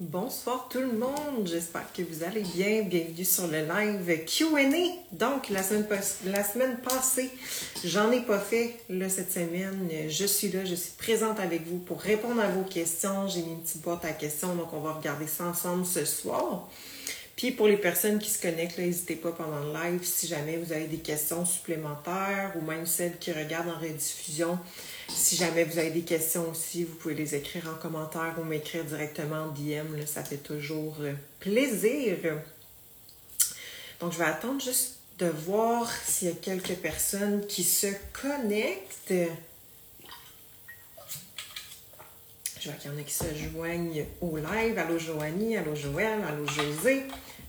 Bonsoir tout le monde, j'espère que vous allez bien. Bienvenue sur le live QA. Donc, la semaine, passée, j'en ai pas fait là, cette semaine. Je suis là, je suis présente avec vous pour répondre à vos questions. J'ai mis une petite boîte à questions, donc on va regarder ça ensemble ce soir. Puis pour les personnes qui se connectent, n'hésitez pas pendant le live si jamais vous avez des questions supplémentaires ou même celles qui regardent en rediffusion si jamais vous avez des questions aussi, vous pouvez les écrire en commentaire ou m'écrire directement en DM. ça fait toujours euh, plaisir. Donc, je vais attendre juste de voir s'il y a quelques personnes qui se connectent. Je vois qu'il y en a qui se joignent au live. Allô Joanie, allô Joël, allô José,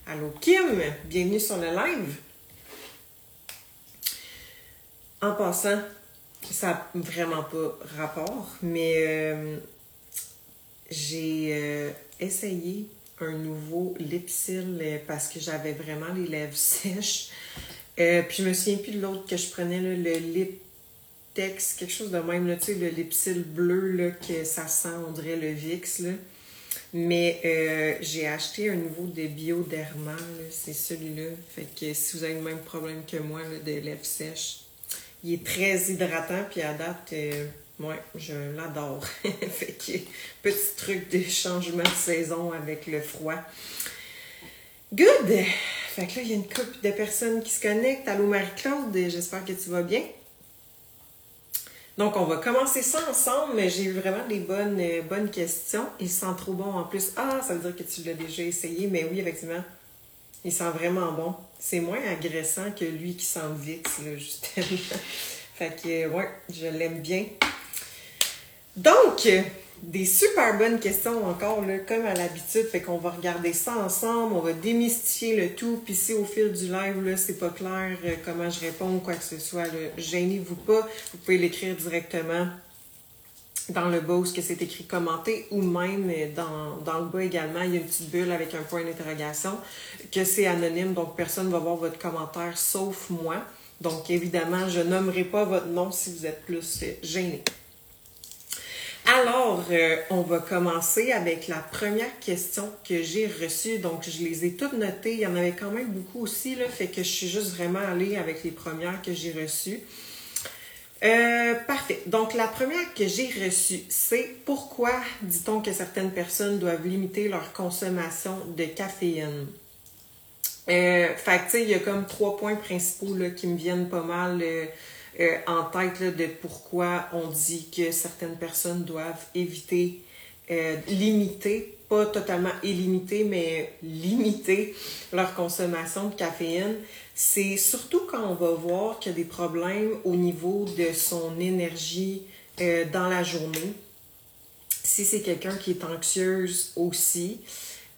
allô Kim? Bienvenue sur le live. En passant, ça n'a vraiment pas rapport, mais euh, j'ai euh, essayé un nouveau lipsil euh, parce que j'avais vraiment les lèvres sèches. puis je me souviens plus de l'autre que je prenais, le Liptex, quelque chose de même, là, tu sais, le lipsil bleu, là, que ça sent, on dirait le VIX. Là. Mais j'ai acheté un nouveau de Bioderma, c'est celui-là. Fait que si vous avez le même problème que moi là, de lèvres sèches, il est très hydratant, puis à date, euh, je l'adore. fait que, petit truc de changement de saison avec le froid. Good! Fait que là, il y a une couple de personnes qui se connectent. Allô Marie-Claude, j'espère que tu vas bien. Donc, on va commencer ça ensemble, mais j'ai eu vraiment des bonnes, euh, bonnes questions. Il sent trop bon en plus. Ah, ça veut dire que tu l'as déjà essayé, mais oui, effectivement, il sent vraiment bon. C'est moins agressant que lui qui sent vite, là, justement. fait que, ouais, je l'aime bien. Donc, des super bonnes questions encore, là, comme à l'habitude. Fait qu'on va regarder ça ensemble, on va démystifier le tout. Puis si au fil du live, là, c'est pas clair euh, comment je réponds ou quoi que ce soit, gênez-vous pas. Vous pouvez l'écrire directement dans le bas où c'est écrit commenter ou même dans, dans, le bas également, il y a une petite bulle avec un point d'interrogation que c'est anonyme, donc personne ne va voir votre commentaire sauf moi. Donc évidemment, je nommerai pas votre nom si vous êtes plus gêné. Alors, euh, on va commencer avec la première question que j'ai reçue. Donc, je les ai toutes notées. Il y en avait quand même beaucoup aussi, là, fait que je suis juste vraiment allée avec les premières que j'ai reçues. Euh, parfait. Donc, la première que j'ai reçue, c'est pourquoi dit-on que certaines personnes doivent limiter leur consommation de caféine? Euh, fait que, il y a comme trois points principaux là, qui me viennent pas mal euh, euh, en tête de pourquoi on dit que certaines personnes doivent éviter, limiter, pas totalement illimiter, mais limiter leur consommation de caféine c'est surtout quand on va voir qu'il y a des problèmes au niveau de son énergie euh, dans la journée. Si c'est quelqu'un qui est anxieuse aussi.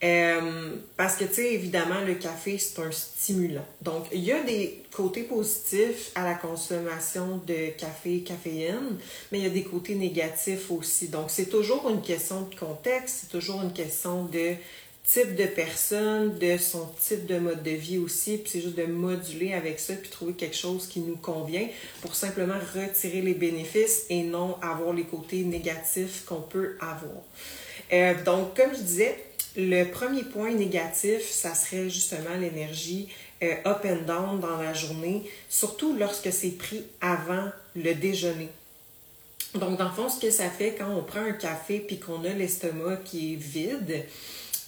Euh, parce que, tu sais, évidemment, le café, c'est un stimulant. Donc, il y a des côtés positifs à la consommation de café et caféine, mais il y a des côtés négatifs aussi. Donc, c'est toujours une question de contexte, c'est toujours une question de type de personne, de son type de mode de vie aussi, puis c'est juste de moduler avec ça, puis trouver quelque chose qui nous convient pour simplement retirer les bénéfices et non avoir les côtés négatifs qu'on peut avoir. Euh, donc, comme je disais, le premier point négatif, ça serait justement l'énergie euh, up and down dans la journée, surtout lorsque c'est pris avant le déjeuner. Donc, dans le fond, ce que ça fait quand on prend un café puis qu'on a l'estomac qui est vide,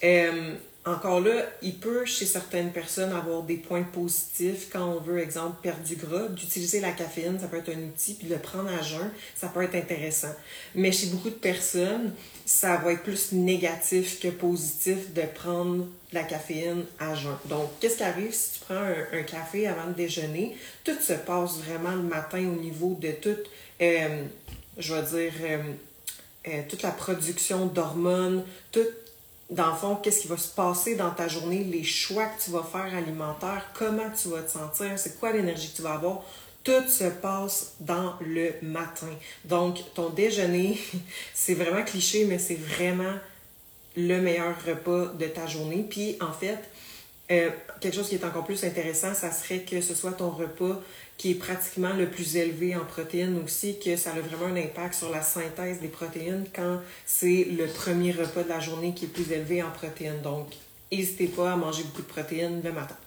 euh, encore là, il peut chez certaines personnes avoir des points positifs quand on veut, exemple, perdre du gras. D'utiliser la caféine, ça peut être un outil, puis de le prendre à jeun, ça peut être intéressant. Mais chez beaucoup de personnes, ça va être plus négatif que positif de prendre la caféine à jeun. Donc, qu'est-ce qui arrive si tu prends un, café avant de déjeuner? Tout se passe vraiment le matin au niveau de tout, euh, je vais dire, euh, toute la production d'hormones, tout dans le fond, qu'est-ce qui va se passer dans ta journée, les choix que tu vas faire alimentaires, comment tu vas te sentir, c'est quoi l'énergie que tu vas avoir. Tout se passe dans le matin. Donc, ton déjeuner, c'est vraiment cliché, mais c'est vraiment le meilleur repas de ta journée. Puis, en fait, euh, quelque chose qui est encore plus intéressant, ça serait que ce soit ton repas qui est pratiquement le plus élevé en protéines aussi, que ça a vraiment un impact sur la synthèse des protéines quand c'est le premier repas de la journée qui est plus élevé en protéines. Donc, n'hésitez pas à manger beaucoup de protéines le matin.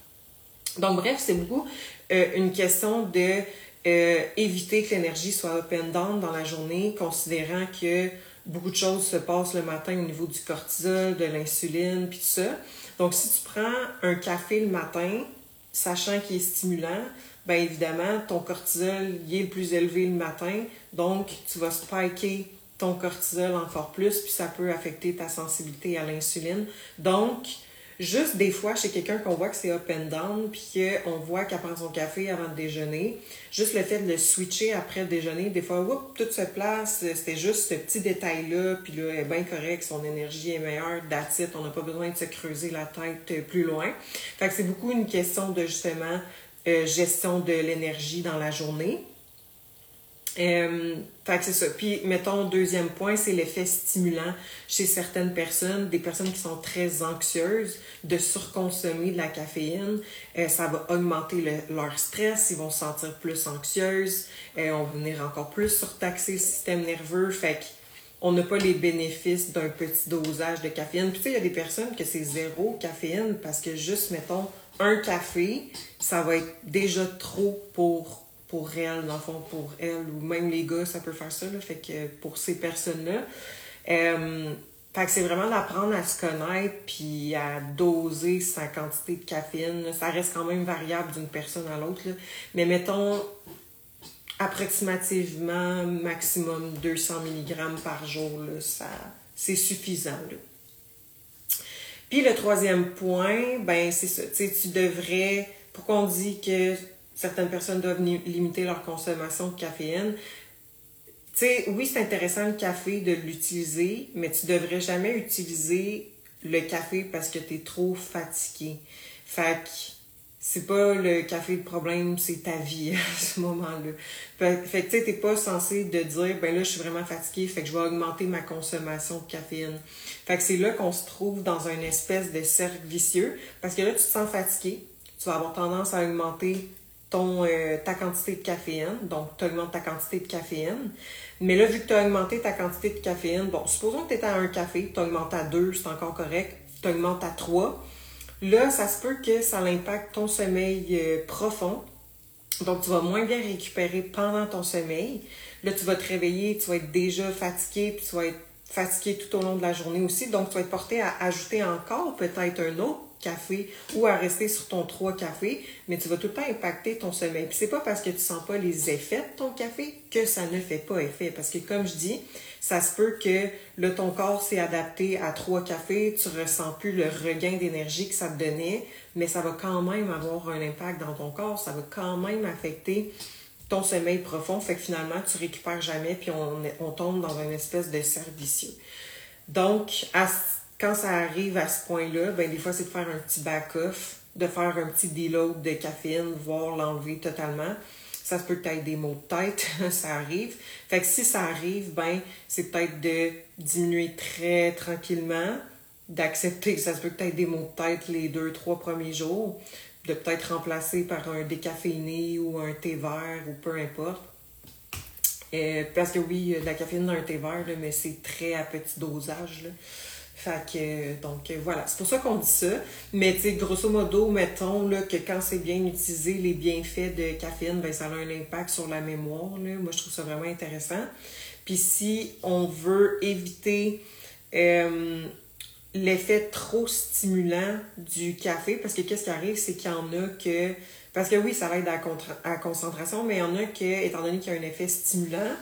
Donc, bref, c'est beaucoup euh, une question de euh, éviter que l'énergie soit up and down dans la journée, considérant que beaucoup de choses se passent le matin au niveau du cortisol, de l'insuline, puis tout ça. Donc, si tu prends un café le matin, sachant qu'il est stimulant, bien évidemment, ton cortisol est le plus élevé le matin, donc tu vas spiker ton cortisol encore plus, puis ça peut affecter ta sensibilité à l'insuline. Donc, Juste des fois, chez quelqu'un qu'on voit que c'est up and down, puis qu'on voit qu'elle prend son café avant de déjeuner, juste le fait de le switcher après le déjeuner, des fois, whoop, tout se place, c'était juste ce petit détail-là, puis là, elle est bien correct, son énergie est meilleure, that's on n'a pas besoin de se creuser la tête plus loin. Fait que c'est beaucoup une question de justement euh, gestion de l'énergie dans la journée. Euh, fait que c'est ça. Puis, mettons, deuxième point, c'est l'effet stimulant chez certaines personnes, des personnes qui sont très anxieuses, de surconsommer de la caféine. Euh, ça va augmenter leur stress, ils vont se sentir plus anxieuses, on va venir encore plus surtaxer le système nerveux. Fait on n'a pas les bénéfices d'un petit dosage de caféine. Puis, tu sais, il y a des personnes que c'est zéro caféine parce que juste, mettons, un café, ça va être déjà trop pour elle, dans le fond, pour elle, ou même les gars, ça peut faire ça, là, fait que pour ces personnes-là. Euh, fait que c'est vraiment d'apprendre à se connaître puis à doser sa quantité de caféine. Ça reste quand même variable d'une personne à l'autre. Mais mettons approximativement maximum 200 mg par jour, là, ça, c'est suffisant. Puis le troisième point, ben c'est ça. Tu devrais. Pourquoi on dit que certaines personnes doivent limiter leur consommation de caféine? Tu sais, oui, c'est intéressant le café de l'utiliser, mais tu devrais jamais utiliser le café parce que tu es trop fatigué. Fait que c'est pas le café le problème, c'est ta vie à ce moment-là. Fait, que tu sais, pas censé de dire, ben là, je suis vraiment fatigué, fait que je vais augmenter ma consommation de caféine. Fait que c'est là qu'on se trouve dans un espèce de cercle vicieux, parce que là, tu te sens fatigué, tu vas avoir tendance à augmenter ton, euh, ta quantité de caféine. Donc, tu augmentes ta quantité de caféine. Mais là, vu que tu as augmenté ta quantité de caféine, bon, supposons que tu es à un café, tu augmentes à 2, c'est encore correct, tu augmentes à 3. Là, ça se peut que ça impacte ton sommeil euh, profond. Donc, tu vas moins bien récupérer pendant ton sommeil. Là, tu vas te réveiller, tu vas être déjà fatigué, puis tu vas être fatigué tout au long de la journée aussi. Donc, tu vas être porté à ajouter encore peut-être un autre café ou à rester sur ton 3 cafés, mais tu vas tout le temps impacter ton sommeil. Puis c'est pas parce que tu sens pas les effets de ton café que ça ne fait pas effet. Parce que comme je dis, ça se peut que le ton corps s'est adapté à trois cafés, tu ressens plus le regain d'énergie que ça te donnait, mais ça va quand même avoir un impact dans ton corps, ça va quand même affecter ton sommeil profond, fait que finalement tu récupères jamais, puis on, on tombe dans une espèce de cercle Donc, à quand ça arrive à ce point-là, ben des fois, c'est de faire un petit back-off, de faire un petit deload de caféine, voire l'enlever totalement. Ça se peut être des maux de tête, ça arrive. Fait que si ça arrive, ben c'est peut-être de diminuer très tranquillement, d'accepter que ça se peut être des maux de tête les deux, trois premiers jours, de peut-être remplacer par un décaféiné ou un thé vert ou peu importe. Euh, parce que oui, de la caféine dans un thé vert, mais c'est très à petit dosage. Là. Fait que, donc voilà, c'est pour ça qu'on dit ça. Mais tu sais, grosso modo, mettons là, que quand c'est bien utilisé, les bienfaits de caféine, ben, ça a un impact sur la mémoire. Là. Moi, je trouve ça vraiment intéressant. Puis si on veut éviter euh, l'effet trop stimulant du café, parce que qu'est-ce qui arrive, c'est qu'il y en a que. Parce que oui, ça va être à la concentration, mais il y en a que, étant donné qu'il y a un effet stimulant,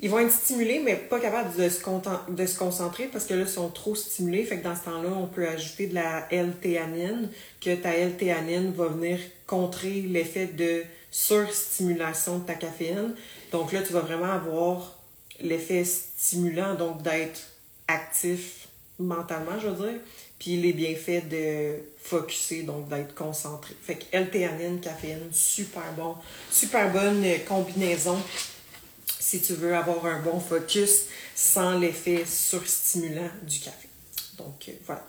ils vont être stimulés, mais pas capables de se, de se concentrer parce que là, ils sont trop stimulés. Fait que dans ce temps-là, on peut ajouter de la L-théanine, que ta L-théanine va venir contrer l'effet de surstimulation de ta caféine. Donc là, tu vas vraiment avoir l'effet stimulant, donc d'être actif mentalement, je veux dire, puis les bienfaits de focuser, donc d'être concentré. Fait que L-théanine, caféine, super bon, super bonne combinaison si tu veux avoir un bon focus sans l'effet surstimulant du café. Donc, euh, voilà.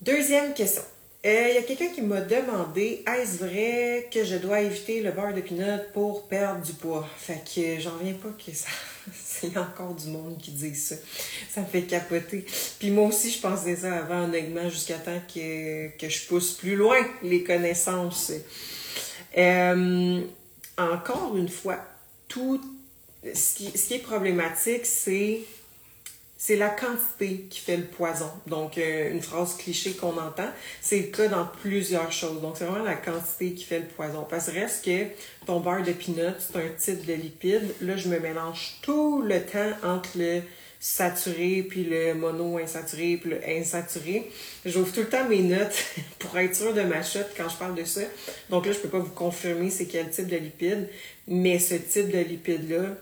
Deuxième question. Euh, Il y a quelqu'un qui m'a demandé est-ce vrai que je dois éviter le beurre de pinot pour perdre du poids? Fait que j'en reviens pas que ça. A encore du monde qui dit ça. Ça me fait capoter. Puis moi aussi, je pensais ça avant, honnêtement, jusqu'à temps que, que je pousse plus loin les connaissances. Euh, encore une fois, tout ce qui, est problématique, c'est c'est la quantité qui fait le poison. Donc, euh, une phrase cliché qu'on entend, c'est le cas dans plusieurs choses. Donc, c'est vraiment la quantité qui fait le poison. Parce que reste que ton beurre de peanut, c'est un type de lipide. Là, je me mélange tout le temps entre le saturé, puis le mono-insaturé, puis le insaturé. J'ouvre tout le temps mes notes pour être sûr de ma chute quand je parle de ça. Donc là, je peux pas vous confirmer c'est quel type de lipide, mais ce type de lipide-là,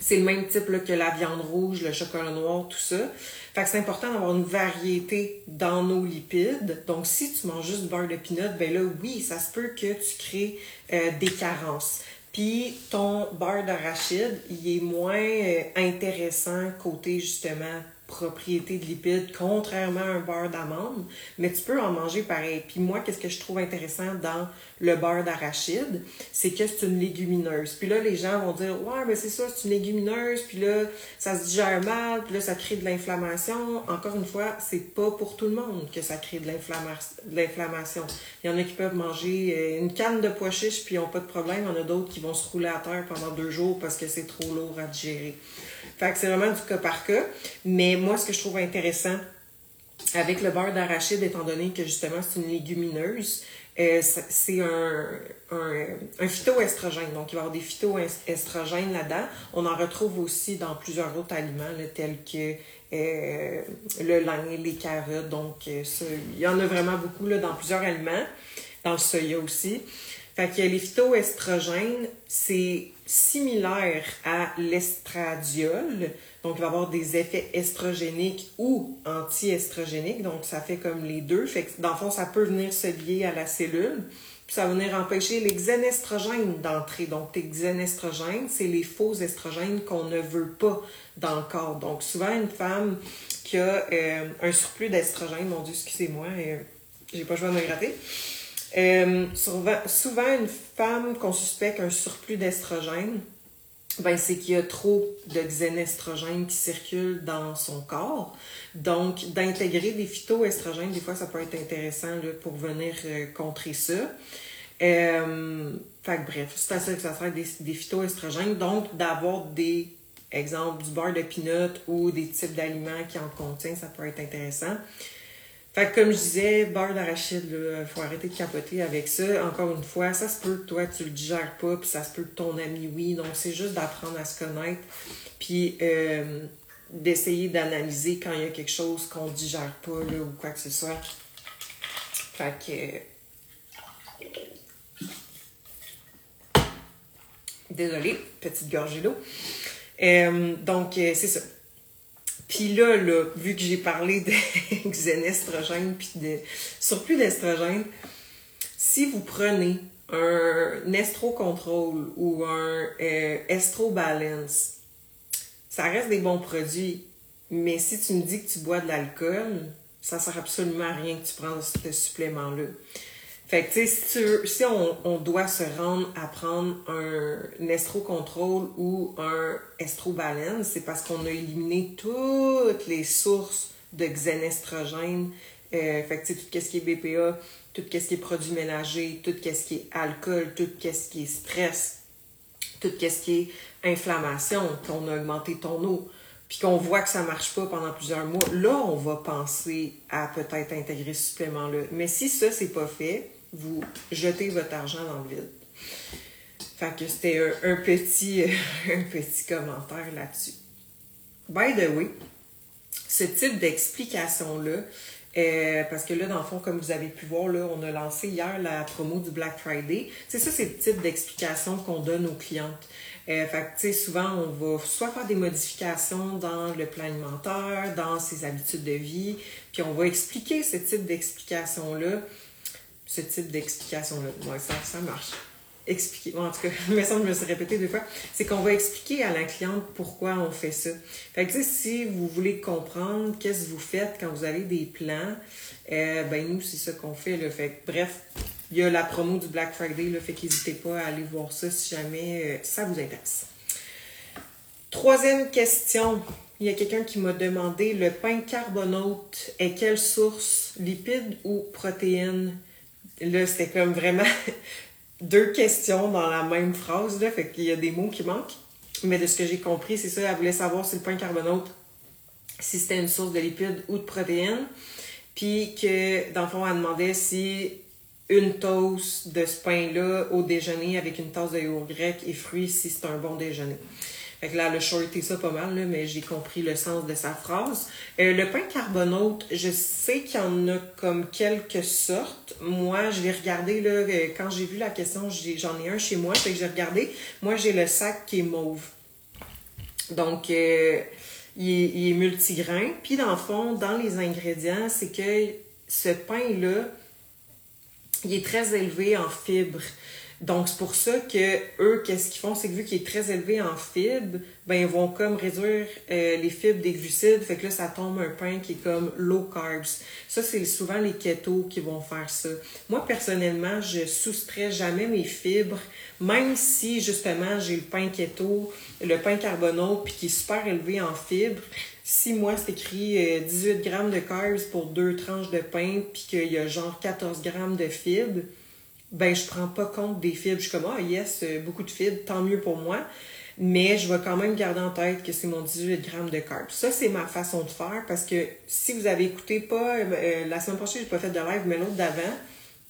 c'est le même type que la viande rouge, le chocolat noir, tout ça. Fait que c'est important d'avoir une variété dans nos lipides. Donc, si tu manges juste du beurre de pinot, ben là, oui, ça se peut que tu crées euh, des carences. Puis, ton beurre d'arachide, il est moins euh, intéressant côté, justement, propriété de lipides, contrairement à un beurre d'amande, mais tu peux en manger pareil. Puis moi, qu'est-ce que je trouve intéressant dans le beurre d'arachide, c'est que c'est une légumineuse. Puis là, les gens vont dire, ouais, mais c'est ça, c'est une légumineuse, puis là, ça se digère mal, puis là, ça crée de l'inflammation. Encore une fois, c'est pas pour tout le monde que ça crée de l'inflammation. Il y en a qui peuvent manger euh, une canne de pois chiches, puis ils n'ont pas de problème. Il y en a d'autres qui vont se rouler à terre pendant deux jours parce que c'est trop lourd à digérer. Fait que c'est vraiment du cas par cas. Mais moi, ce que je trouve intéressant avec le beurre d'arachide, étant donné que justement c'est une légumineuse, euh, c'est un, un, phytoestrogène. Donc, il va y avoir des phytoestrogènes là-dedans. On en retrouve aussi dans plusieurs autres aliments, tels que euh, le lin, les carottes. Donc, euh, il y en a vraiment beaucoup là, dans plusieurs aliments. Dans le soya aussi. Fait que les phytoestrogènes, c'est similaire à l'estradiol. Donc, il va avoir des effets estrogéniques ou anti-estrogéniques. Donc, ça fait comme les deux. Fait que, dans le fond, ça peut venir se lier à la cellule. Puis, ça va venir empêcher les xénestrogènes d'entrer. Donc, les xénestrogènes, c'est les faux estrogènes qu'on ne veut pas dans le corps. Donc, souvent, une femme qui a euh, un surplus d'estrogène, mon Dieu, excusez-moi, euh, j'ai pas joué à me gratter. Euh, souvent, une femme qu'on suspecte un surplus d'estrogène, ben, c'est qu'il y a trop de xénestrogène qui circulent dans son corps. Donc, d'intégrer des phytoestrogènes, des fois, ça peut être intéressant pour venir euh, contrer ça. Euh, fait que, bref, c'est à ça que ça sert des, des phytoestrogènes. Donc, d'avoir des exemples du beurre de pinot ou des types d'aliments qui en contiennent, ça peut être intéressant. Fait que comme je disais, beurre d'arachide, il faut arrêter de capoter avec ça. Encore une fois, ça se peut que toi, tu le digères pas, puis ça se peut que ton ami, oui. Donc, c'est juste d'apprendre à se connaître, puis euh, d'essayer d'analyser quand il y a quelque chose qu'on digère pas, là, ou quoi que ce soit. Fait que... Désolée, petite gorgée d'eau. Euh, donc, euh, c'est ça. Puis là, là, vu que j'ai parlé de xénestrogène puis de surplus d'estrogène, si vous prenez un estro-control ou un euh, estro-balance, ça reste des bons produits. Mais si tu me dis que tu bois de l'alcool, ça sert absolument à rien que tu prends ce supplément-là. Fait que, tu sais, si, on, doit se rendre à prendre un estro-contrôle ou un estro-balance, c'est parce qu'on a éliminé toutes les sources de xénestrogène. Euh, fait que, tu sais, tout ce qui est BPA, tout ce qui est produits ménagers, tout ce qui est alcool, tout ce qui est stress, tout ce qui est inflammation, qu'on a augmenté ton eau, puis qu'on voit que ça marche pas pendant plusieurs mois, là, on va penser à peut-être intégrer ce supplément-là. Mais si ça, c'est pas fait, vous jetez votre argent dans le vide. Fait que c'était un, petit, un petit commentaire là-dessus. By the way, ce type d'explication-là, euh, parce que là, dans le fond, comme vous avez pu voir, là, on a lancé hier la promo du Black Friday. C'est ça, c'est le type d'explication qu'on donne aux clientes. Euh, fait que, souvent, on va soit faire des modifications dans le plan alimentaire, dans ses habitudes de vie, puis on va expliquer ce type d'explication-là ce type d'explication-là. Ouais, ça, ça marche. expliquer, en tout cas, il me semble que je me suis répétée deux fois, c'est qu'on va expliquer à la cliente pourquoi on fait ça. Fait que, si vous voulez comprendre qu'est-ce que vous faites quand vous avez des plans, euh, ben nous, c'est ça qu'on fait. Fait bref, il y a la promo du Black Friday, là, fait qu'hésitez pas à aller voir ça si jamais euh, ça vous intéresse. Troisième question. Il y a quelqu'un qui m'a demandé le pain carbonate est quelle source, lipide ou protéine? Là, c'était comme vraiment deux questions dans la même phrase, là, fait qu'il y a des mots qui manquent. Mais de ce que j'ai compris, c'est ça, elle voulait savoir si le pain carbonate, si c'était une source de lipides ou de protéines. Puis que, dans le fond, elle demandait si une tasse de ce pain-là au déjeuner avec une tasse de yogourt grec et fruits, si c'est un bon déjeuner. Fait que là, elle a shorté ça pas mal, là, mais j'ai compris le sens de sa phrase. Euh, le pain carbonate, je sais qu'il y en a comme quelques sortes. Moi, je vais regarder, là, euh, quand j'ai vu la question, j'en ai, un chez moi, fait que j'ai regardé. Moi, j'ai le sac qui est mauve. Donc, euh, il, est, il est multigrain. Puis, dans le fond, dans les ingrédients, c'est que ce pain-là, il est très élevé en fibres. Donc, c'est pour ça que eux, qu'est-ce qu'ils font? C'est que vu qu'il est très élevé en fibres, ben, ils vont comme réduire euh, les fibres des glucides. Fait que là, ça tombe un pain qui est comme low carbs. Ça, c'est souvent les ketos qui vont faire ça. Moi, personnellement, je soustrais jamais mes fibres, même si, justement, j'ai le pain keto, le pain carbonate, puis qui est super élevé en fibres. Si moi, c'est écrit 18 euh, grammes de carbs pour deux tranches de pain, puis qu'il y a genre 14 grammes de fibres, ben je prends pas compte des fibres. Je suis comme, ah yes, euh, beaucoup de fibres, tant mieux pour moi. Mais je vais quand même garder en tête que c'est mon 18 grammes de carbs. Ça, c'est ma façon de faire parce que si vous avez écouté pas, euh, la semaine prochaine, j'ai pas fait de live, mais l'autre d'avant,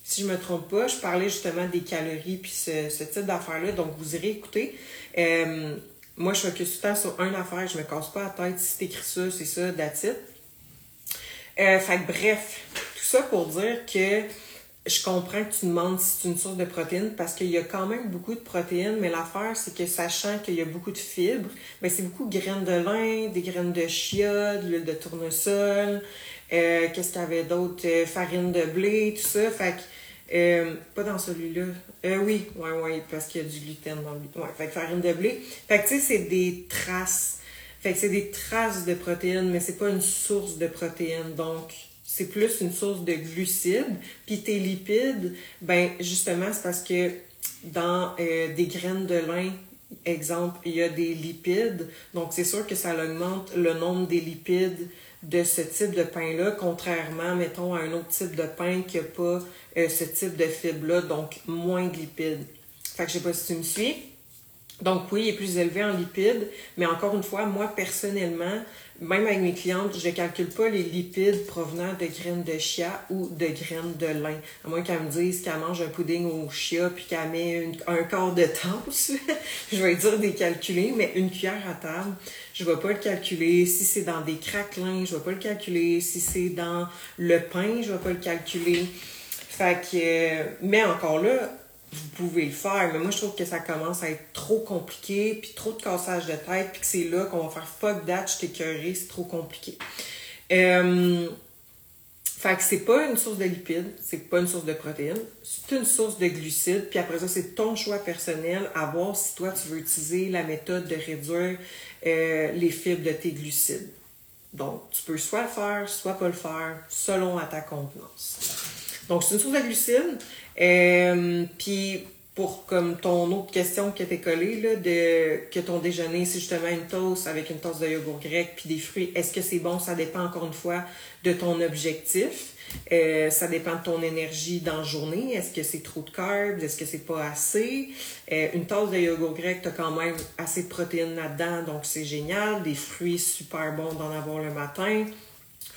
si je me trompe pas, je parlais justement des calories puis ce, ce type d'affaires-là. Donc, vous irez écouter. Euh, moi, je focus tout le temps sur une affaire. Je me casse pas la tête. Si c'est écrit ça, c'est ça, that's it. fait que bref, tout ça pour dire que je comprends que tu demandes si c'est une source de protéines parce qu'il y a quand même beaucoup de protéines, mais l'affaire, c'est que sachant qu'il y a beaucoup de fibres, ben c'est beaucoup de graines de lin, des graines de chia, de l'huile de tournesol, euh, qu'est-ce qu'il y avait d'autre? Euh, farine de blé, tout ça. Fait que, euh, pas dans celui-là. Euh, oui, ouais, ouais, parce qu'il y a du gluten dans lui. Ouais, fait que farine de blé. Fait que, tu sais, c'est des traces. Fait que c'est des traces de protéines, mais c'est pas une source de protéines. Donc, c'est plus une source de glucides. Puis tes lipides, ben justement, c'est parce que dans euh, des graines de lin, exemple, il y a des lipides. Donc, c'est sûr que ça augmente le nombre des lipides de ce type de pain-là, contrairement, mettons, à un autre type de pain qui n'a pas euh, ce type de fibre-là, donc moins de lipides. Fait que je sais pas si tu me suis. Donc oui, il est plus élevé en lipides, mais encore une fois, moi personnellement, même avec mes clientes, je calcule pas les lipides provenant de graines de chia ou de graines de lin. À moins qu'elles me disent qu'elle mange un pudding au chia puis qu'elle met un quart de tasse. je vais dire des calculer, mais une cuillère à table, je vais pas le calculer. Si c'est dans des craquelins, je vais pas le calculer. Si c'est dans le pain, je vais pas le calculer. Fait que, mais encore là, vous pouvez le faire, mais moi je trouve que ça commence à être trop compliqué, puis trop de cassage de tête, puis que c'est là qu'on va faire fuck that, je t'écœuré, c'est trop compliqué. Euh, fait que c'est pas une source de lipides, c'est pas une source de protéines, c'est une source de glucides, puis après ça, c'est ton choix personnel à voir si toi tu veux utiliser la méthode de réduire euh, les fibres de tes glucides. Donc, tu peux soit le faire, soit pas le faire, selon à ta contenance. Donc, c'est une source de glucides. Euh, puis pour comme ton autre question qui était collée, là, de que ton déjeuner, c'est justement une toast avec une tasse de yogourt grec puis des fruits, est-ce que c'est bon? Ça dépend encore une fois de ton objectif. Euh, ça dépend de ton énergie dans la journée. Est-ce que c'est trop de carbs? Est-ce que c'est pas assez? Euh, une tasse de yogourt grec, tu as quand même assez de protéines là-dedans, donc c'est génial. Des fruits super bons d'en avoir le matin.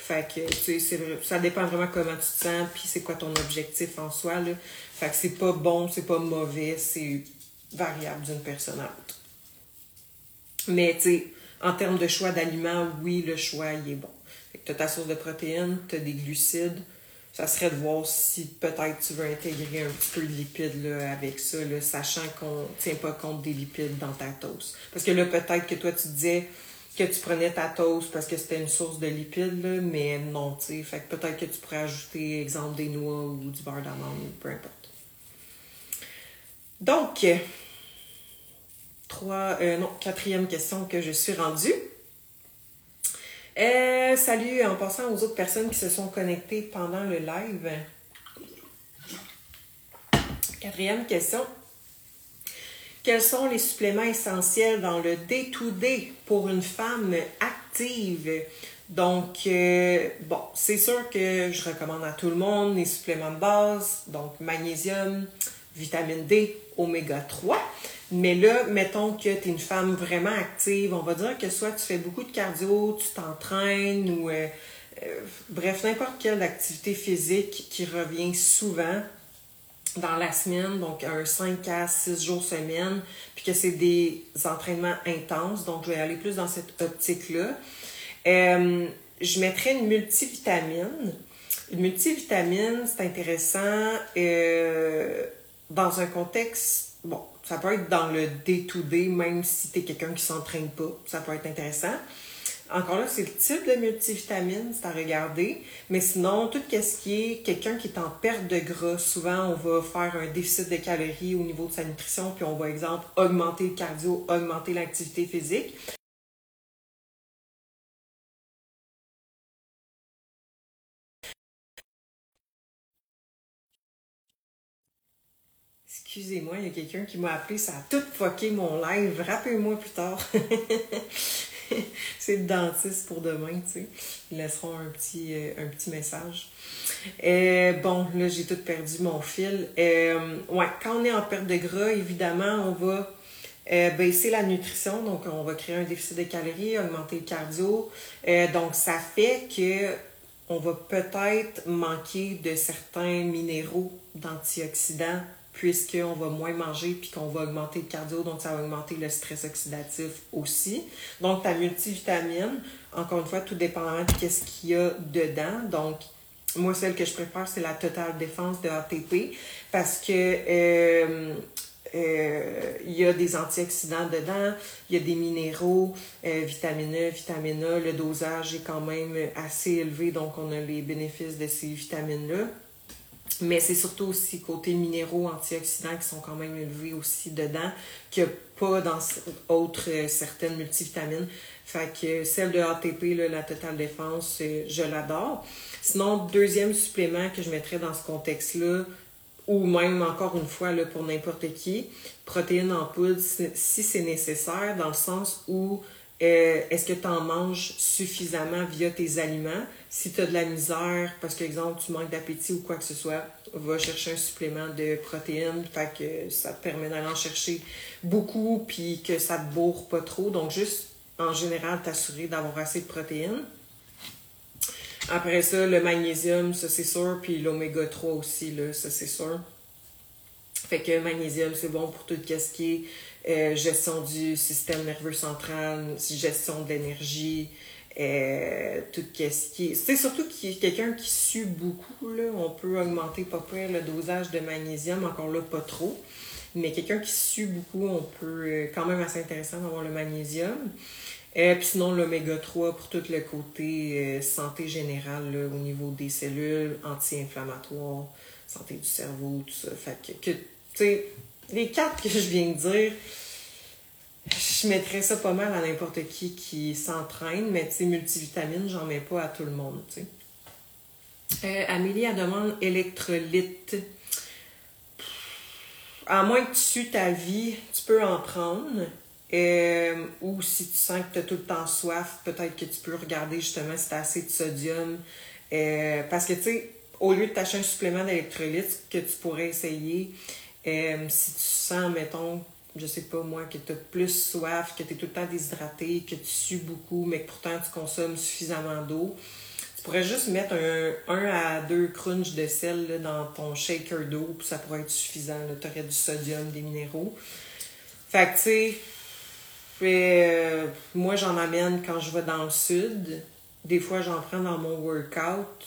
Fait que, tu sais, ça dépend vraiment comment tu te sens, puis c'est quoi ton objectif en soi, là. Fait que c'est pas bon, c'est pas mauvais, c'est variable d'une personne à l'autre. Mais, tu sais, en termes de choix d'aliments, oui, le choix, il est bon. Fait que tu as ta source de protéines, tu as des glucides. Ça serait de voir si peut-être tu veux intégrer un petit peu de lipides là, avec ça, là, sachant qu'on tient pas compte des lipides dans ta toast. Parce que là, peut-être que toi, tu disais, que tu prenais ta toast parce que c'était une source de lipides, là, mais non, tu sais. Fait que peut-être que tu pourrais ajouter, exemple, des noix ou du beurre d'amande, peu importe. Donc, trois, euh, non, quatrième question que je suis rendue. Euh, salut, en passant aux autres personnes qui se sont connectées pendant le live. Quatrième question. Quels sont les suppléments essentiels dans le day-to-day pour une femme active? Donc, euh, bon, c'est sûr que je recommande à tout le monde les suppléments de base, donc magnésium, vitamine D, oméga 3. Mais là, mettons que tu es une femme vraiment active, on va dire que soit tu fais beaucoup de cardio, tu t'entraînes ou euh, euh, bref, n'importe quelle activité physique qui revient souvent dans la semaine, donc un 5 à 6 jours semaine, puis que c'est des entraînements intenses, donc je vais aller plus dans cette optique-là. Euh, je mettrais une multivitamine. Une multivitamine, c'est intéressant dans un contexte, bon, ça peut être dans le day-to-day, même si tu es quelqu'un qui s'entraîne pas. Ça peut être intéressant. Encore là, c'est le type de multivitamine, c'est à regarder. Mais sinon, tout ce qui est quelqu'un qui est en perte de gras, souvent, on va faire un déficit de calories au niveau de sa nutrition, puis on va, exemple, augmenter le cardio, augmenter l'activité physique. Excusez-moi, il y a quelqu'un qui m'a appelé, ça a tout fucké mon live. Rappelez-moi plus tard. c'est le dentiste pour demain, tu sais. Ils laisseront un petit, euh, un petit message. Euh, bon, là, j'ai tout perdu mon fil. Euh, ouais, quand on est en perte de gras, évidemment, on va baisser la nutrition. Donc, on va créer un déficit de calories, augmenter le cardio. donc, ça fait que on va peut-être manquer de certains minéraux d'antioxydants puisqu'on va moins manger puis qu'on va augmenter le cardio, donc ça va augmenter le stress oxydatif aussi. Donc, ta multivitamine, encore une fois, tout dépendamment de ce qu'il y a dedans. Donc, moi, celle que je préfère, c'est la Total Défense de ATP parce que euh, euh, il y a des antioxydants dedans, il y a des minéraux, euh, vitamine E, vitamine A. Le dosage est quand même assez élevé, donc on a les bénéfices de ces vitamines-là. Mais c'est surtout aussi côté minéraux, antioxydants qui sont quand même élevés aussi dedans, a pas dans autres euh, certaines multivitamines. Fait que celle de ATP, la Total Défense, euh, je l'adore. Sinon, deuxième supplément que je mettrais dans ce contexte-là, ou même encore une fois là, pour n'importe qui, protéines en poudre si c'est nécessaire, dans le sens où euh, est-ce que tu en manges suffisamment via tes aliments? Si tu as de la misère, parce que, exemple, tu manques d'appétit ou quoi que ce soit, va chercher un supplément de protéines. Fait que ça te permet d'aller en chercher beaucoup puis que ça te bourre pas trop. Donc, juste en général, t'assurer d'avoir assez de protéines. Après ça, le magnésium, ça c'est sûr, puis l'oméga 3 aussi, ça c'est sûr. Fait que magnésium, c'est bon pour tout ce qui euh, gestion du système nerveux central, gestion de l'énergie, euh, tout ce qui est. C'est surtout a quelqu'un qui sue beaucoup, là. On peut augmenter pas près le dosage de magnésium, encore là, pas trop. Mais quelqu'un qui sue beaucoup, on peut euh, quand même assez intéressant d'avoir le magnésium. Et puis sinon, l'oméga 3 pour tout le côté santé générale au niveau des cellules, anti-inflammatoires, santé du cerveau, tout ça. Fait que, que tu sais, les quatre que je viens de dire, je mettrais ça pas mal à n'importe qui qui s'entraîne, mais tu sais, multivitamine, j'en mets pas à tout le monde, tu sais. Euh, Amélie, elle demande électrolyte. À moins que tu sues ta vie, tu peux en prendre. Euh, ou si tu sens que tu as tout le temps soif, peut-être que tu peux regarder justement si tu as assez de sodium. Euh, parce que, tu sais, au lieu de t'acheter un supplément d'électrolyte que tu pourrais essayer, euh, si tu sens, mettons, je sais pas moi, que tu as plus soif, que tu es tout le temps déshydraté, que tu sues beaucoup, mais que pourtant tu consommes suffisamment d'eau, tu pourrais juste mettre un, à deux crunchs de sel dans ton shaker d'eau, puis ça pourrait être suffisant. Tu aurais du sodium, des minéraux. Fait que, tu sais, euh, moi j'en amène quand je vais dans le sud. Des fois, j'en prends dans mon workout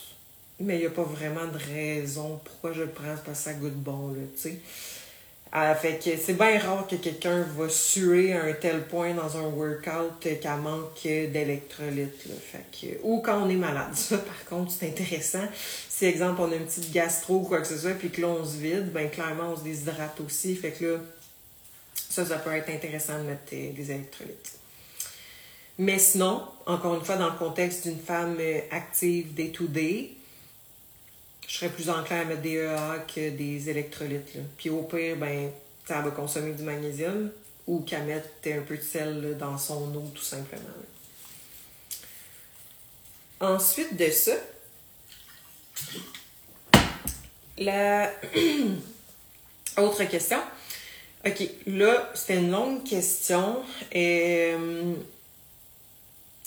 mais il n'y a pas vraiment de raison pourquoi je le prends parce que ça goûte bon, là, tu sais. Ah, fait que c'est bien rare que quelqu'un va suer à un tel point dans un workout qu'elle manque d'électrolytes. ou quand on est malade. Ça, par contre, c'est intéressant. Si, exemple, on a une petite gastro ou quoi que ce soit, puis que là, on se vide, ben clairement, on se déshydrate aussi. Fait que là, ça, ça peut être intéressant de mettre des électrolytes. Mais sinon, encore une fois, dans le contexte d'une femme euh, active day-to-day, je serais plus enclin à mettre des EA que des électrolytes. Puis au pire, ben, ça va consommer du magnésium ou qu'à mettre un peu de sel dans son eau, tout simplement. Ensuite de ça, la autre question. OK, là, c'était une longue question. Et, euh,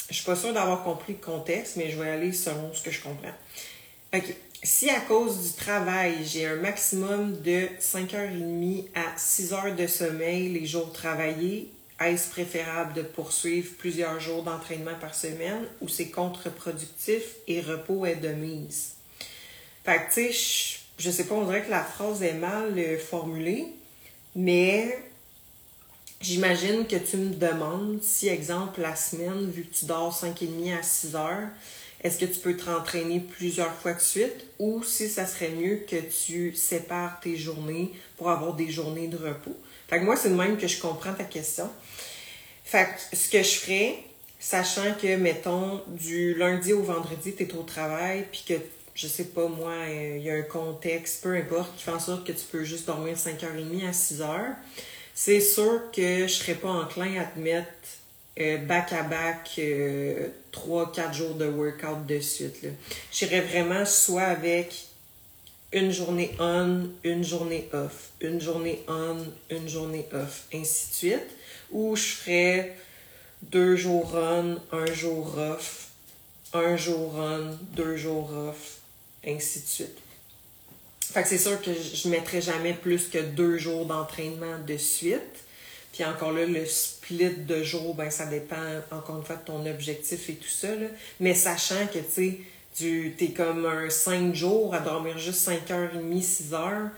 je suis pas sûre d'avoir compris le contexte, mais je vais aller selon ce que je comprends. OK si à cause du travail, j'ai un maximum de 5h30 à 6 heures de sommeil les jours travaillés, est-ce préférable de poursuivre plusieurs jours d'entraînement par semaine ou c'est contre-productif et repos est de mise? Fait que, tu sais, je, sais pas, on dirait que la phrase est mal euh, formulée, mais j'imagine que tu me demandes si, exemple, la semaine, vu que tu dors 5h30 à 6 heures, est-ce que tu peux te rentraîner plusieurs fois de suite ou si ça serait mieux que tu sépares tes journées pour avoir des journées de repos? Fait que moi, c'est le même que je comprends ta question. Fait que ce que je ferais, sachant que, mettons, du lundi au vendredi, tu es au travail, puis que, je sais pas, moi, il y a un contexte, peu importe, qui fait en sorte que tu peux juste dormir 5h30 à 6h, c'est sûr que je serais pas enclin à te mettre back-à-back, euh, 3-4 jours de workout de suite. J'irais vraiment soit avec une journée on, une journée off, une journée on, une journée off, ainsi de suite. Ou je ferais deux jours on, un jour off, un jour on, deux jours off, ainsi de suite. Fait que c'est sûr que je ne mettrais jamais plus que deux jours d'entraînement de suite. Puis encore là, le split de jours, ben ça dépend encore une fois de ton objectif et tout ça. Mais sachant que tu es comme un 5 jours à dormir juste 5h30, 6 heures,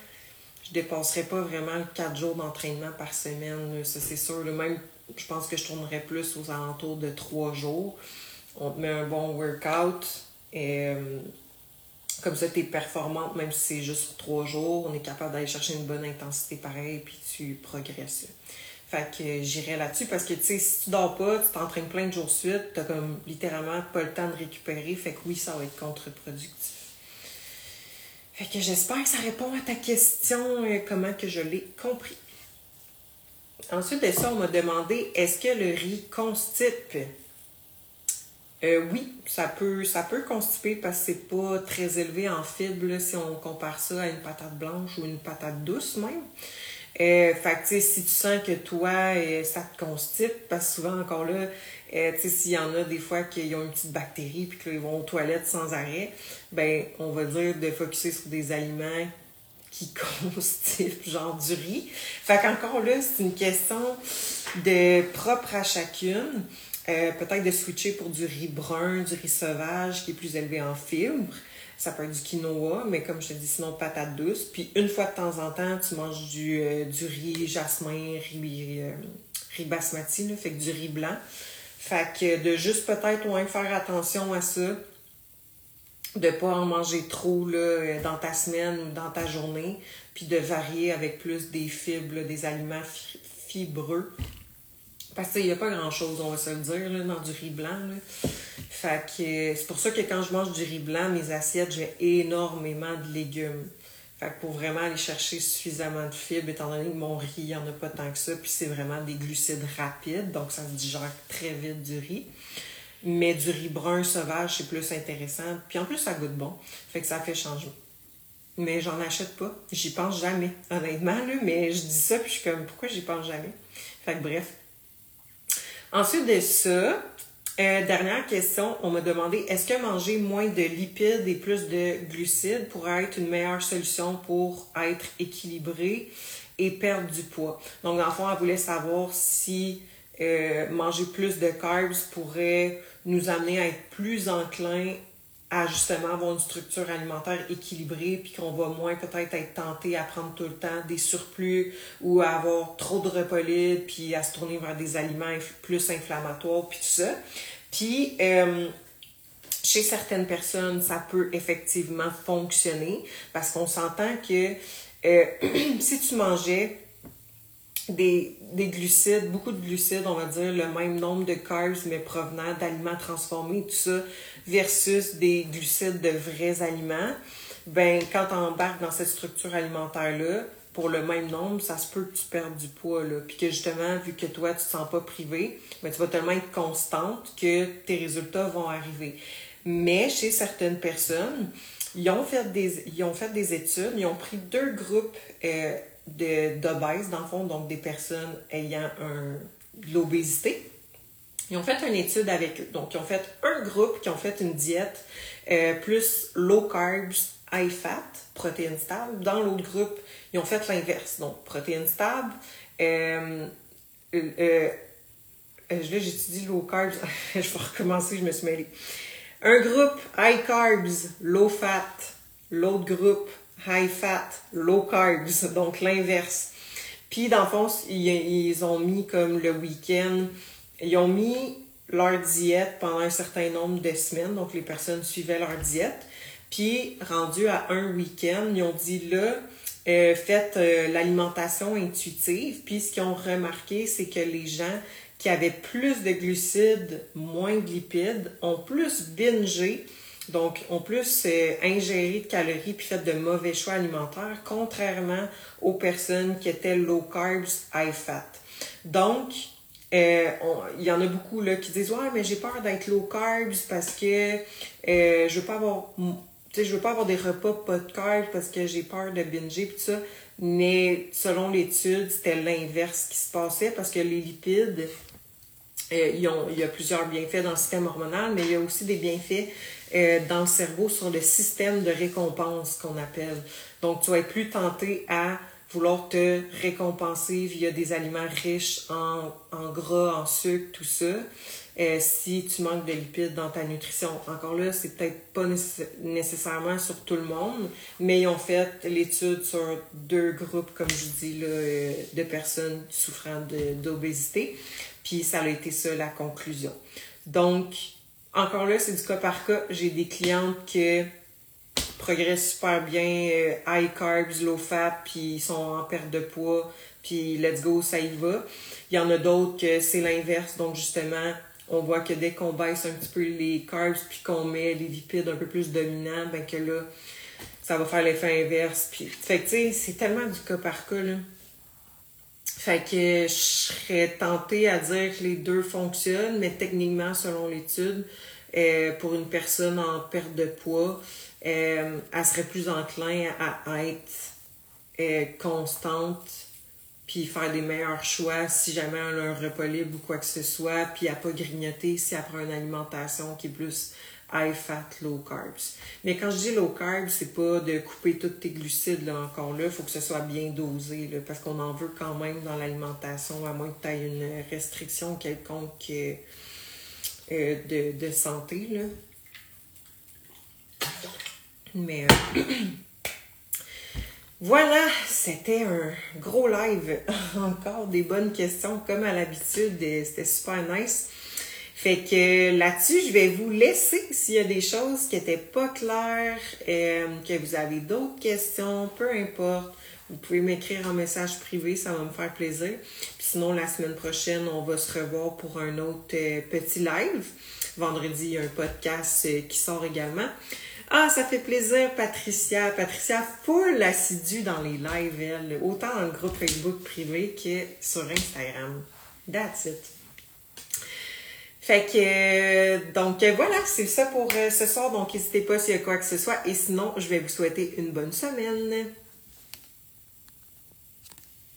je dépasserai pas vraiment 4 jours d'entraînement par semaine. Ça, c'est sûr. Même, je pense que je tournerais plus aux alentours de 3 jours. On te met un bon workout. Et, euh, comme ça, tu es performante, même si c'est juste sur 3 jours. On est capable d'aller chercher une bonne intensité pareil, puis tu progresses. Fait que j'irai là-dessus parce que, tu sais, si tu dors pas, tu t'entraînes plein de jours suite, t'as comme littéralement pas le temps de récupérer. Fait que oui, ça va être contre-productif. Fait que j'espère que ça répond à ta question, euh, comment que je l'ai compris. Ensuite de ça, on m'a demandé est-ce que le riz constipe? Euh, oui, ça peut, ça peut constiper parce que c'est pas très élevé en fibres si on compare ça à une patate blanche ou une patate douce même. Euh, fait que, si tu sens que toi, euh, ça te constipe, parce que souvent, encore là, euh, tu sais, s'il y en a des fois qui ont une petite bactérie puis qu'ils vont aux toilettes sans arrêt, ben, on va dire de focuser sur des aliments qui constipent, genre du riz. Fait qu'encore là, c'est une question de propre à chacune. Euh, peut-être de switcher pour du riz brun, du riz sauvage qui est plus élevé en fibres. Ça peut être du quinoa, mais comme je te dis, sinon patate douce. Puis une fois de temps en temps, tu manges du, euh, du riz jasmin, riz, euh, riz basmati, fait du riz blanc. Fait que de juste peut-être moins faire attention à ça, de pas en manger trop là, euh, dans ta semaine ou dans ta journée, puis de varier avec plus des fibres, des aliments fibreux. Parce qu'il n'y a pas grand-chose, on va se le dire, là, dans du riz blanc. Fait que c'est pour ça que quand je mange du riz blanc, mes assiettes, j'ai énormément de légumes. Fait que pour vraiment aller chercher suffisamment de fibres, étant donné que mon riz, il n'y en a pas tant que ça, puis c'est vraiment des glucides rapides, donc ça se digère très vite du riz. Mais du riz brun sauvage, c'est plus intéressant. Puis en plus, ça goûte bon. Fait que ça fait changement. Mais j'en achète pas. J'y pense jamais, honnêtement, là. Mais je dis ça, puis je suis comme, pourquoi j'y pense jamais? Fait que bref. Ensuite de ça, euh, dernière question, on m'a demandé est-ce que manger moins de lipides et plus de glucides pourrait être une meilleure solution pour être équilibré et perdre du poids? Donc, dans le fond, elle voulait savoir si euh, manger plus de carbs pourrait nous amener à être plus enclin à justement avoir une structure alimentaire équilibrée, puis qu'on va moins peut-être être tenté à prendre tout le temps des surplus ou à avoir trop de repas puis à se tourner vers des aliments plus inflammatoires, puis tout ça. Puis, euh, chez certaines personnes, ça peut effectivement fonctionner parce qu'on s'entend que euh, si tu mangeais des, des, glucides, beaucoup de glucides, on va dire le même nombre de carbs, mais provenant d'aliments transformés, tout ça, versus des glucides de vrais aliments, ben quand tu embarques dans cette structure alimentaire-là, pour le même nombre, ça se peut que tu perdes du poids, là. Puis que justement, vu que toi, tu te sens pas privé, ben, tu vas tellement être constante que tes résultats vont arriver. Mais chez certaines personnes, ils ont fait des, ils ont fait des études, ils ont pris deux groupes euh, d'obèses, dans le fond, donc des personnes ayant un, de l'obésité. Ils ont fait une étude avec eux. Donc, ils ont fait un groupe qui ont fait une diète euh, plus low carbs, high fat, protéines stables. Dans l'autre groupe, ils ont fait l'inverse. Donc, protéines stables. Euh, euh, euh là, j'étudie low carbs. je vais recommencer, je me suis mêlée. Un groupe high carbs, low fat. L'autre groupe high fat, low carbs, donc l'inverse. Puis, dans le fond, ils, ont mis comme le week-end, ils ont mis leur diète pendant un certain nombre de semaines, donc les personnes suivaient leur diète. Puis, rendu à un week-end, ils ont dit là, euh, faites euh, l'alimentation intuitive. Puis, ce qu'ils ont remarqué, c'est que les gens qui avaient plus de glucides, moins de lipides, ont plus bingé donc, ont plus euh, ingéré de calories puis fait de mauvais choix alimentaires, contrairement aux personnes qui étaient low carbs, high fat. Donc, euh, il y en a beaucoup qui disent Ouais, mais j'ai peur d'être low carbs parce que euh, je veux pas avoir je veux pas avoir des repas pas de carbs parce que j'ai peur de binger tout ça. Mais selon l'étude, c'était l'inverse qui se passait parce que les lipides, euh, il y a plusieurs bienfaits dans le système hormonal, mais il y a aussi des bienfaits euh, dans le cerveau sur le système de récompense qu'on appelle. Donc, tu vas être plus tenté à vouloir te récompenser via des aliments riches en, en gras, en sucre, tout ça. Euh, si tu manques de lipides dans ta nutrition. Encore là, c'est peut-être pas nécessairement sur tout le monde, mais ils ont fait l'étude sur deux groupes, comme je dis, là, euh, de personnes souffrant d'obésité. Puis ça a été ça la conclusion. Donc, encore là, c'est du cas par cas. J'ai des clientes qui progressent super bien, euh, high carbs, low fat, puis ils sont en perte de poids, puis let's go, ça y va. Il y en a d'autres que c'est l'inverse, donc justement, on voit que dès qu'on baisse un petit peu les carbs, puis qu'on met les lipides un peu plus dominants, ben que là, ça va faire l'effet inverse. Puis, fait que tu sais, c'est tellement du cas par cas, là. Fait que je serais tentée à dire que les deux fonctionnent, mais techniquement, selon l'étude, euh, pour une personne en perte de poids, euh, elle serait plus enclin à, être euh, constante puis faire des meilleurs choix si jamais elle a un repas libre ou quoi que ce soit, puis à pas grignoter si elle prend une alimentation qui est plus high fat, low carbs. Mais quand je dis low carbs, c'est pas de couper tous tes glucides, là, encore là. Faut que ce soit bien dosé, là, parce qu'on en veut quand même dans l'alimentation, à moins que tu aies une restriction quelconque euh, euh, de, de, santé, là. Mais... Euh, voilà, c'était un gros live. Encore des bonnes questions comme à l'habitude. C'était super nice. Fait que là-dessus, je vais vous laisser s'il y a des choses qui n'étaient pas claires, euh, que vous avez d'autres questions, peu importe. Vous pouvez m'écrire en message privé, ça va me faire plaisir. Puis sinon, la semaine prochaine, on va se revoir pour un autre euh, petit live. Vendredi, il y a un podcast euh, qui sort également. Ah, ça fait plaisir, Patricia. Patricia, full assidue dans les lives, elle, autant dans le groupe Facebook privé que sur Instagram. That's it. Fait que, euh, donc euh, voilà, c'est ça pour euh, ce soir. Donc n'hésitez pas s'il y a quoi que ce soit. Et sinon, je vais vous souhaiter une bonne semaine.